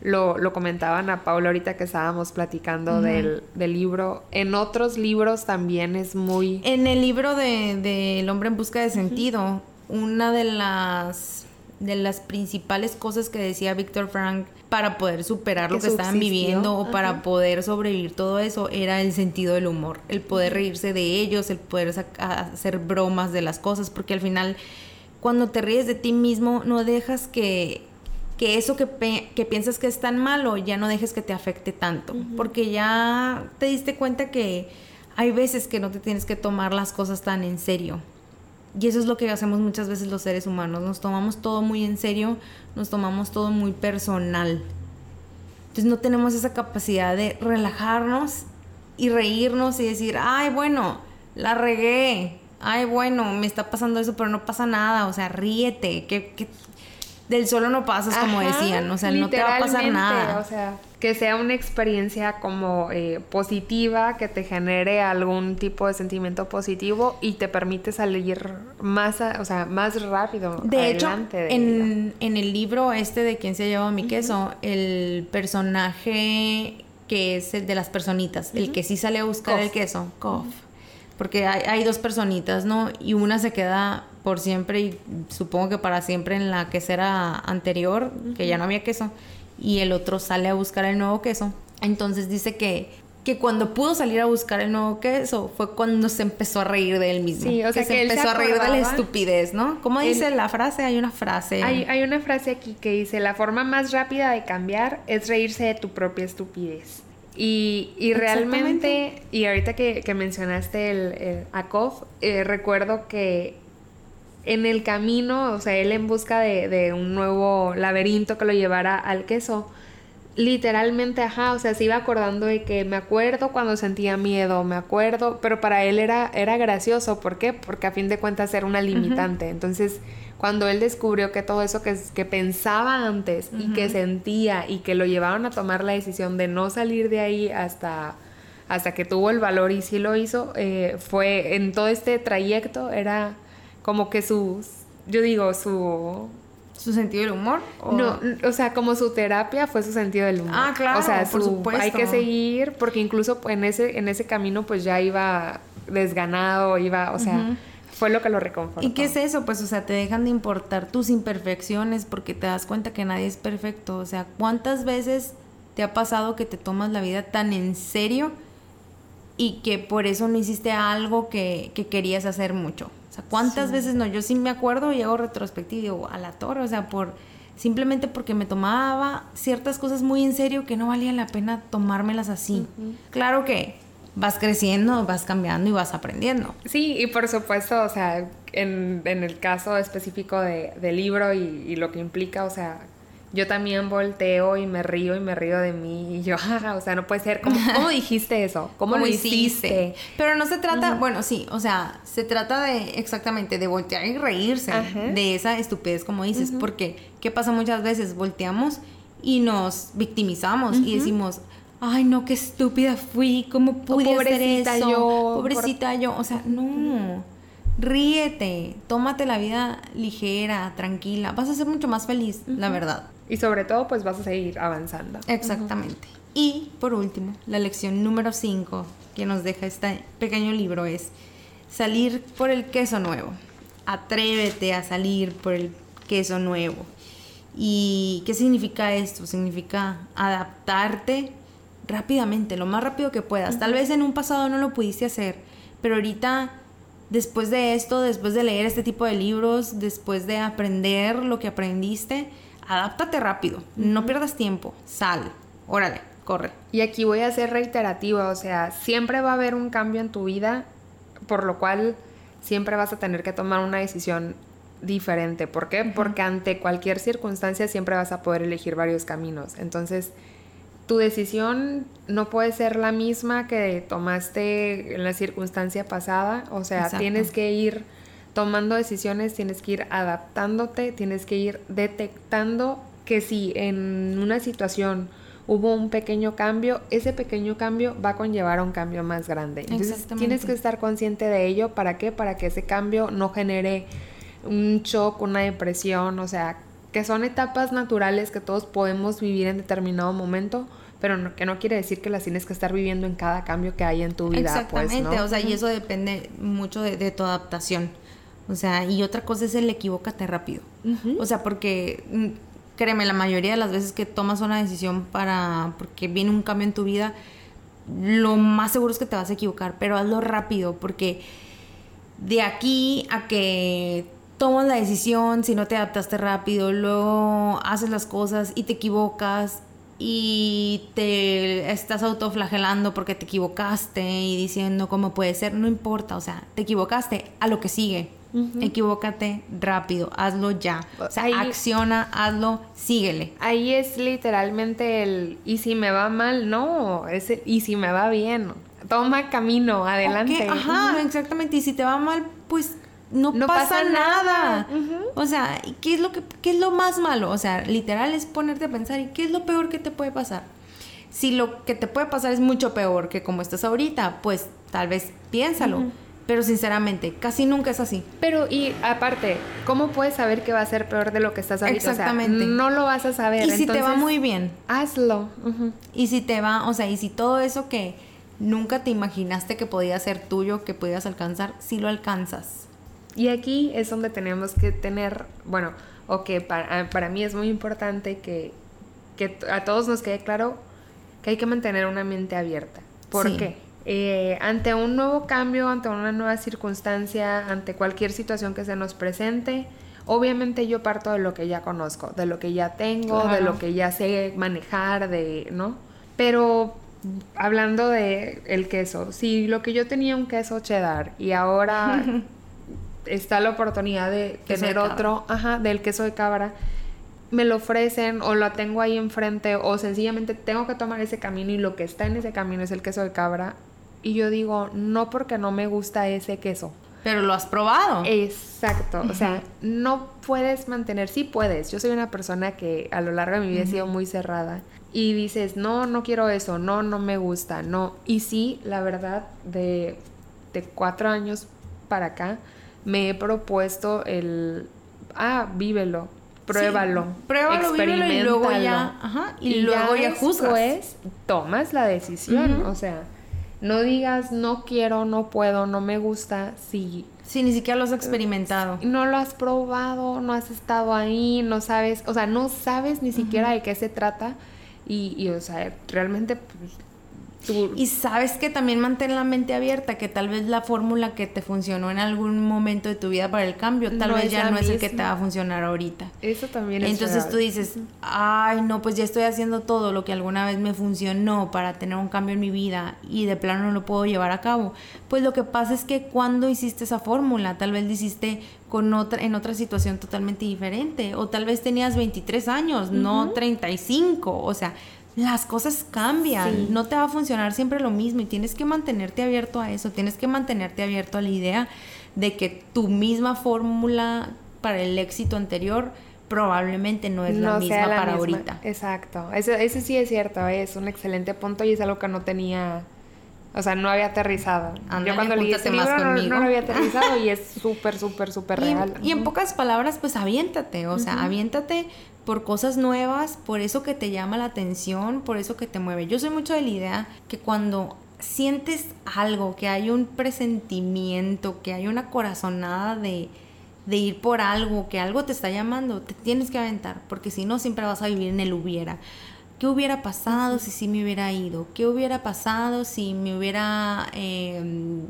lo, lo, comentaban a Paula ahorita que estábamos platicando del, libro. En otros libros también es muy... En el libro de, El hombre en busca de sentido, una de las, de las principales cosas que decía Víctor Frank para poder superar lo que estaban viviendo o para poder sobrevivir todo eso era el sentido del humor, el poder reírse de ellos, el poder hacer bromas de las cosas, porque al final cuando te ríes de ti mismo, no dejas que, eso que, piensas que es tan malo, ya no dejes que te afecte tanto, porque ya te diste cuenta que hay veces que no te tienes que tomar las cosas tan en serio. Y eso es lo que hacemos muchas veces los seres humanos, nos tomamos todo muy en serio, nos tomamos todo muy personal. Entonces no tenemos esa capacidad de relajarnos y reírnos y decir, ay, bueno, la regué, ay, bueno, me está pasando eso, pero no pasa nada, o sea, ríete, que, del solo no pasas, como decían, o sea, no te va a pasar nada. O sea, que sea una experiencia como eh, positiva, que te genere algún tipo de sentimiento positivo y te permite salir más, o sea, más rápido. De hecho, en, en, el libro este de quién se ha llevado mi queso, el personaje que es el de las personitas, el que sí sale a buscar el queso, Kof porque hay, dos personitas, ¿no? Y una se queda por siempre y supongo que para siempre en la quesera anterior, que ya no había queso, y el otro sale a buscar el nuevo queso. Entonces dice que, que cuando pudo salir a buscar el nuevo queso fue cuando se empezó a reír de él mismo. Sí, o sea, que, se empezó a reír de la estupidez, ¿no? ¿Cómo dice la frase? Hay una frase. Hay, hay una frase aquí que dice, la forma más rápida de cambiar es reírse de tu propia estupidez. Y, y realmente, y ahorita que, mencionaste el, el ACOF, eh, recuerdo que en el camino, o sea, él en busca de, de, un nuevo laberinto que lo llevara al queso, literalmente, ajá, o sea, se iba acordando de que me acuerdo cuando sentía miedo, me acuerdo, pero para él era, era gracioso, ¿por qué? Porque a fin de cuentas era una limitante. Entonces, cuando él descubrió que todo eso que, que pensaba antes y que sentía y que lo llevaron a tomar la decisión de no salir de ahí hasta, hasta que tuvo el valor y sí lo hizo, eh, fue en todo este trayecto, era como que su, yo digo, su... ¿Su sentido del humor? No, o sea, como su terapia fue su sentido del humor. Ah, claro, o sea, por supuesto. Hay que seguir, porque incluso en ese, en ese camino pues ya iba desganado, iba, o sea fue lo que lo reconfortó. ¿Y qué es eso? Pues, o sea, te dejan de importar tus imperfecciones porque te das cuenta que nadie es perfecto. O sea, ¿cuántas veces te ha pasado que te tomas la vida tan en serio y que por eso no hiciste algo que, querías hacer mucho? O sea, ¿cuántas veces no? Yo sí me acuerdo y hago retrospectiva y digo, a la torre, o sea, por simplemente porque me tomaba ciertas cosas muy en serio que no valía la pena tomármelas así. Claro que vas creciendo, vas cambiando y vas aprendiendo. Sí, y por supuesto, o sea, en, el caso específico de, del libro y, lo que implica, o sea, yo también volteo y me río y me río de mí y yo, o sea, no puede ser, ¿cómo, cómo dijiste eso? ¿Cómo, lo hiciste? Pero no se trata, bueno, sí, o sea, se trata de exactamente de voltear y reírse de esa estupidez, como dices, porque ¿qué pasa muchas veces? Volteamos y nos victimizamos y decimos, ay no, qué estúpida fui, ¿cómo pude hacer eso? Yo, pobrecita yo, o sea, no. Ríete, tómate la vida ligera, tranquila, vas a ser mucho más feliz, la verdad. Y sobre todo, pues vas a seguir avanzando. Exactamente. Y por último, la lección número 5 que nos deja este pequeño libro es salir por el queso nuevo. Atrévete a salir por el queso nuevo. ¿Y qué significa esto? Significa adaptarte rápidamente, lo más rápido que puedas. Tal vez en un pasado no lo pudiste hacer, pero ahorita, después de esto, después de leer este tipo de libros, después de aprender lo que aprendiste, adáptate rápido, no pierdas tiempo, sal, órale, corre. Y aquí voy a ser reiterativa, o sea, siempre va a haber un cambio en tu vida, por lo cual siempre vas a tener que tomar una decisión diferente. ¿Por qué? Porque ante cualquier circunstancia siempre vas a poder elegir varios caminos. Entonces, tu decisión no puede ser la misma que tomaste en la circunstancia pasada. O sea, tienes que ir tomando decisiones, tienes que ir adaptándote, tienes que ir detectando que si en una situación hubo un pequeño cambio, ese pequeño cambio va a conllevar a un cambio más grande. Entonces tienes que estar consciente de ello. ¿Para qué? Para que ese cambio no genere un shock, una depresión, o sea, que son etapas naturales que todos podemos vivir en determinado momento, pero que no quiere decir que las tienes que estar viviendo en cada cambio que hay en tu vida. Pues, Exactamente, o sea, y eso depende mucho de, tu adaptación. O sea, y otra cosa es el equivócate rápido. O sea, porque mm, créeme, la mayoría de las veces que tomas una decisión para, porque viene un cambio en tu vida, lo más seguro es que te vas a equivocar, pero hazlo rápido, porque de aquí a que tomas la decisión, si no te adaptaste rápido, luego haces las cosas y te equivocas y te estás autoflagelando porque te equivocaste y diciendo cómo puede ser, no importa, o sea, te equivocaste a lo que sigue. Equivócate rápido, hazlo ya. O sea, acciona, hazlo, síguele. Ahí es literalmente el y si me va mal, no, es el y si me va bien. Toma camino, adelante. Ajá, exactamente. Y si te va mal, pues no, pasa, nada. O sea, ¿qué es, lo que, ¿qué es lo más malo? O sea, literal es ponerte a pensar, ¿y qué es lo peor que te puede pasar? Si lo que te puede pasar es mucho peor que como estás ahorita, pues tal vez piénsalo. Pero sinceramente, casi nunca es así. Pero y aparte, ¿cómo puedes saber que va a ser peor de lo que estás ahorita? Exactamente. no lo vas a saber. Y si te va muy bien. Hazlo. Y si te va, o sea, y si todo eso que nunca te imaginaste que podía ser tuyo, que podías alcanzar, si lo alcanzas. Y aquí es donde tenemos que tener, bueno, o que para, ah, para mí es muy importante que, que, a todos nos quede claro que hay que mantener una mente abierta. ¿Por qué? Eh, ante un nuevo cambio, ante una nueva circunstancia, ante cualquier situación que se nos presente, obviamente yo parto de lo que ya conozco, de lo que ya tengo, de lo que ya sé manejar, de, ¿no? Pero hablando de el queso, si lo que yo tenía un queso cheddar y ahora está la oportunidad de tener otro, ajá, del queso de cabra, me lo ofrecen o lo tengo ahí enfrente o sencillamente tengo que tomar ese camino y lo que está en ese camino es el queso de cabra y yo digo, no porque no me gusta ese queso. Pero lo has probado. Exacto. O sea, no puedes mantener, sí puedes. Yo soy una persona que a lo largo de mi vida he sido muy cerrada. Y dices, no, no quiero eso, no, no me gusta, no. Y sí, la verdad, de, de cuatro años para acá, me he propuesto el, ah, vívelo, pruébalo, pruébalo, vívelo y luego ya, ajá, y, luego ya, juzgas. tomas la decisión, o sea, no digas no quiero, no puedo, no me gusta, si si ni siquiera lo has experimentado. No lo has probado, no has estado ahí, no sabes, o sea, no sabes ni siquiera de qué se trata. Y, y, o sea, realmente pues, y sabes que también mantén la mente abierta, que tal vez la fórmula que te funcionó en algún momento de tu vida para el cambio, tal vez ya no es el que te va a funcionar ahorita. Eso también es Entonces tú dices, ay, no, pues ya estoy haciendo todo lo que alguna vez me funcionó para tener un cambio en mi vida y de plano no lo puedo llevar a cabo. Pues lo que pasa es que cuando hiciste esa fórmula, tal vez lo hiciste con otra, en otra situación totalmente diferente, o tal vez tenías 23 años, no 35, o sea, las cosas cambian, no te va a funcionar siempre lo mismo y tienes que mantenerte abierto a eso, tienes que mantenerte abierto a la idea de que tu misma fórmula para el éxito anterior probablemente no es la misma para ahorita. Exacto, ese, sí es cierto, es un excelente punto y es algo que no tenía, o sea, no había aterrizado. Yo cuando leí este libro no, no, lo había aterrizado y es súper, súper, súper real. Y en pocas palabras, pues aviéntate, o sea, aviéntate por cosas nuevas, por eso que te llama la atención, por eso que te mueve. Yo soy mucho de la idea que cuando sientes algo, que hay un presentimiento, que hay una corazonada de, de ir por algo, que algo te está llamando, te tienes que aventar, porque si no siempre vas a vivir en el hubiera. ¿Qué hubiera pasado si sí me hubiera ido? ¿Qué hubiera pasado si me hubiera, em,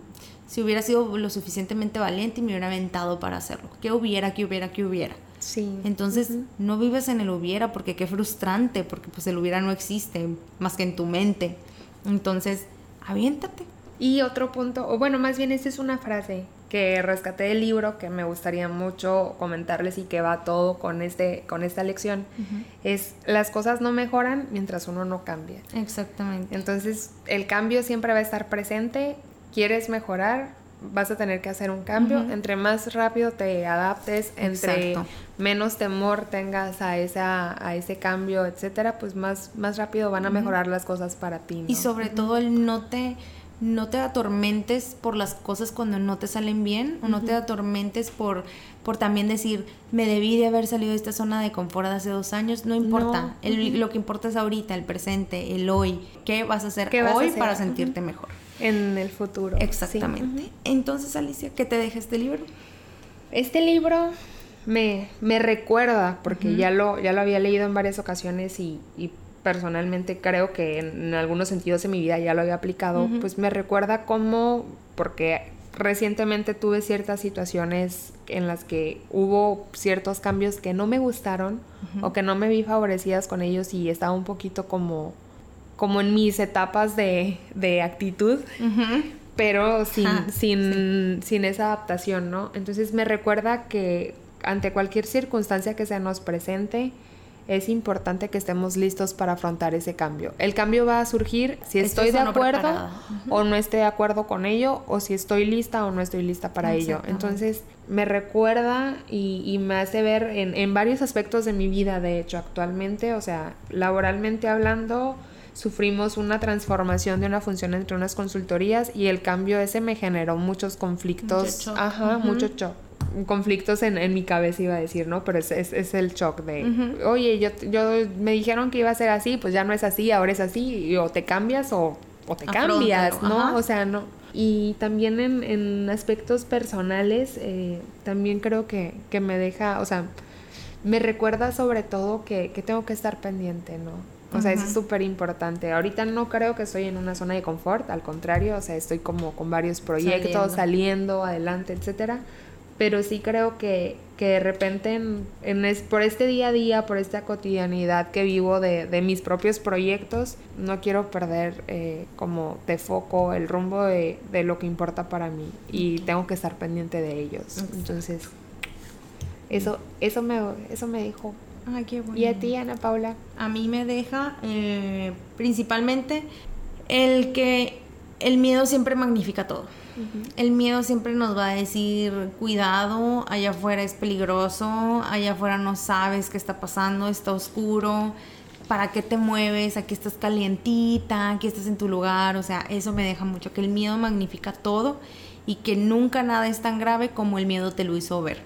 si hubiera sido lo suficientemente valiente y me hubiera aventado para hacerlo? ¿Qué hubiera, qué hubiera, qué hubiera? Sí. Entonces, no vives en el hubiera porque qué frustrante, porque pues el hubiera no existe más que en tu mente. Entonces, aviéntate. Y otro punto, o bueno, más bien esta es una frase que rescaté del libro que me gustaría mucho comentarles y que va todo con este con esta lección es las cosas no mejoran mientras uno no cambia. Exactamente. Entonces, el cambio siempre va a estar presente. ¿Quieres mejorar? Vas a tener que hacer un cambio. Entre más rápido te adaptes, entre menos temor tengas a, esa, a ese cambio, etcétera, pues más, más rápido van a mejorar las cosas para ti. Y sobre todo el no te no te atormentes por las cosas cuando no te salen bien o no te atormentes por, por también decir, me debí de haber salido de esta zona de confort hace dos años. No importa. Lo que importa es ahorita, el presente, el hoy. ¿Qué vas a hacer hoy para sentirte mejor? En el futuro. Exactamente. Entonces, Alicia, ¿qué te deja este libro? Este libro me, me recuerda, porque ya, lo, ya lo había leído en varias ocasiones y, y personalmente creo que en, algunos sentidos de mi vida ya lo había aplicado, pues me recuerda cómo, porque recientemente tuve ciertas situaciones en las que hubo ciertos cambios que no me gustaron o que no me vi favorecidas con ellos y estaba un poquito como, como en mis etapas de, de actitud. pero sin, sin, sin esa adaptación, ¿no? Entonces me recuerda que ante cualquier circunstancia que se nos presente, es importante que estemos listos para afrontar ese cambio. El cambio va a surgir si estoy de acuerdo o no estoy de acuerdo con ello, o si estoy lista o no estoy lista para ello. Entonces, me recuerda y, me hace ver en, en, varios aspectos de mi vida, de hecho, actualmente, o sea, laboralmente hablando, sufrimos una transformación de una función entre unas consultorías y el cambio ese me generó muchos conflictos, ajá, mucho shock conflictos en, en, mi cabeza iba a decir, ¿no? Pero es, es, el shock de, oye, yo, yo me dijeron que iba a ser así, pues ya no es así, ahora es así, y o te cambias o, o te cambias, ¿no? O sea, no. Y también en, en aspectos personales, eh, también creo que, que me deja, o sea, me recuerda sobre todo que, que tengo que estar pendiente, ¿no? O sea, eso es súper importante. Ahorita no creo que estoy en una zona de confort, al contrario, o sea, estoy como con varios proyectos, saliendo, saliendo adelante, etcétera pero sí creo que, que de repente en, es, por este día a día, por esta cotidianidad que vivo de, de mis propios proyectos, no quiero perder eh, como de foco el rumbo de, de, lo que importa para mí y tengo que estar pendiente de ellos. Entonces, eso, eso, me, eso me dijo. Ay, qué bueno. ¿Y a ti, Ana Paula? A mí me deja eh, principalmente el que el miedo siempre magnifica todo. El miedo siempre nos va a decir, cuidado, allá afuera es peligroso, allá afuera no sabes qué está pasando, está oscuro, ¿para qué te mueves? Aquí estás calientita, aquí estás en tu lugar, o sea, eso me deja mucho, que el miedo magnifica todo y que nunca nada es tan grave como el miedo te lo hizo ver.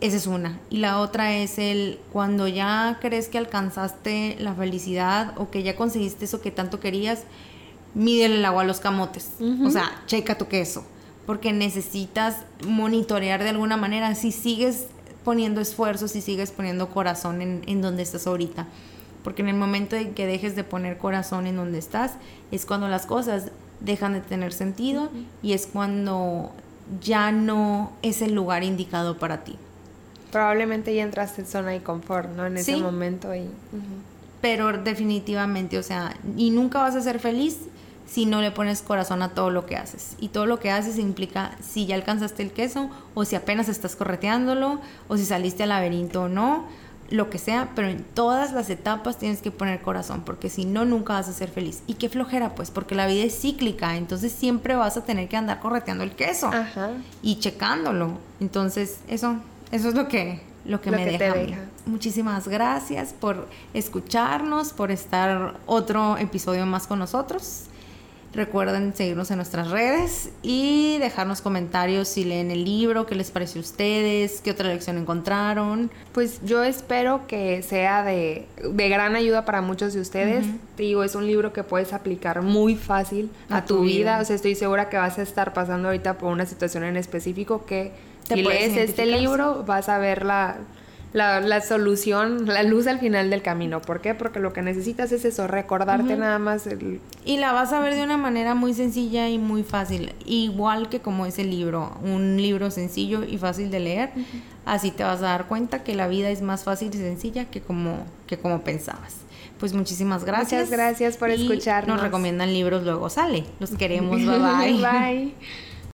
Esa es una. Y la otra es el cuando ya crees que alcanzaste la felicidad o que ya conseguiste eso que tanto querías, mídele el agua a los camotes. O sea, checa tu queso. Porque necesitas monitorear de alguna manera si sigues poniendo esfuerzo, si sigues poniendo corazón en, en donde estás ahorita. Porque en el momento en que dejes de poner corazón en donde estás, es cuando las cosas dejan de tener sentido y es cuando ya no es el lugar indicado para ti. Probablemente ya entraste en zona de confort, ¿no? En ese momento. Y, Pero definitivamente, o sea, y nunca vas a ser feliz si no le pones corazón a todo lo que haces. Y todo lo que haces implica si ya alcanzaste el queso o si apenas estás correteándolo o si saliste al laberinto o no, lo que sea, pero en todas las etapas tienes que poner corazón porque si no nunca vas a ser feliz. Y qué flojera pues, porque la vida es cíclica, entonces siempre vas a tener que andar correteando el queso y checándolo. Entonces, eso eso es lo que lo que me deja. Muchísimas gracias por escucharnos, por estar otro episodio más con nosotros. Recuerden seguirnos en nuestras redes y dejarnos comentarios si leen el libro, qué les pareció a ustedes, qué otra lección encontraron. Pues yo espero que sea de, gran ayuda para muchos de ustedes. Te digo, es un libro que puedes aplicar muy fácil a, tu, vida. O sea, estoy segura que vas a estar pasando ahorita por una situación en específico que si lees este libro vas a ver la la, la, solución, la luz al final del camino. ¿Por qué? Porque lo que necesitas es eso, recordarte nada más. El... Y la vas a ver de una manera muy sencilla y muy fácil, igual que como ese libro, un libro sencillo y fácil de leer. Así te vas a dar cuenta que la vida es más fácil y sencilla que como, que como pensabas. Pues muchísimas gracias. Muchas gracias por escucharnos. Nos recomiendan libros, luego sale. Los queremos. Bye bye. bye.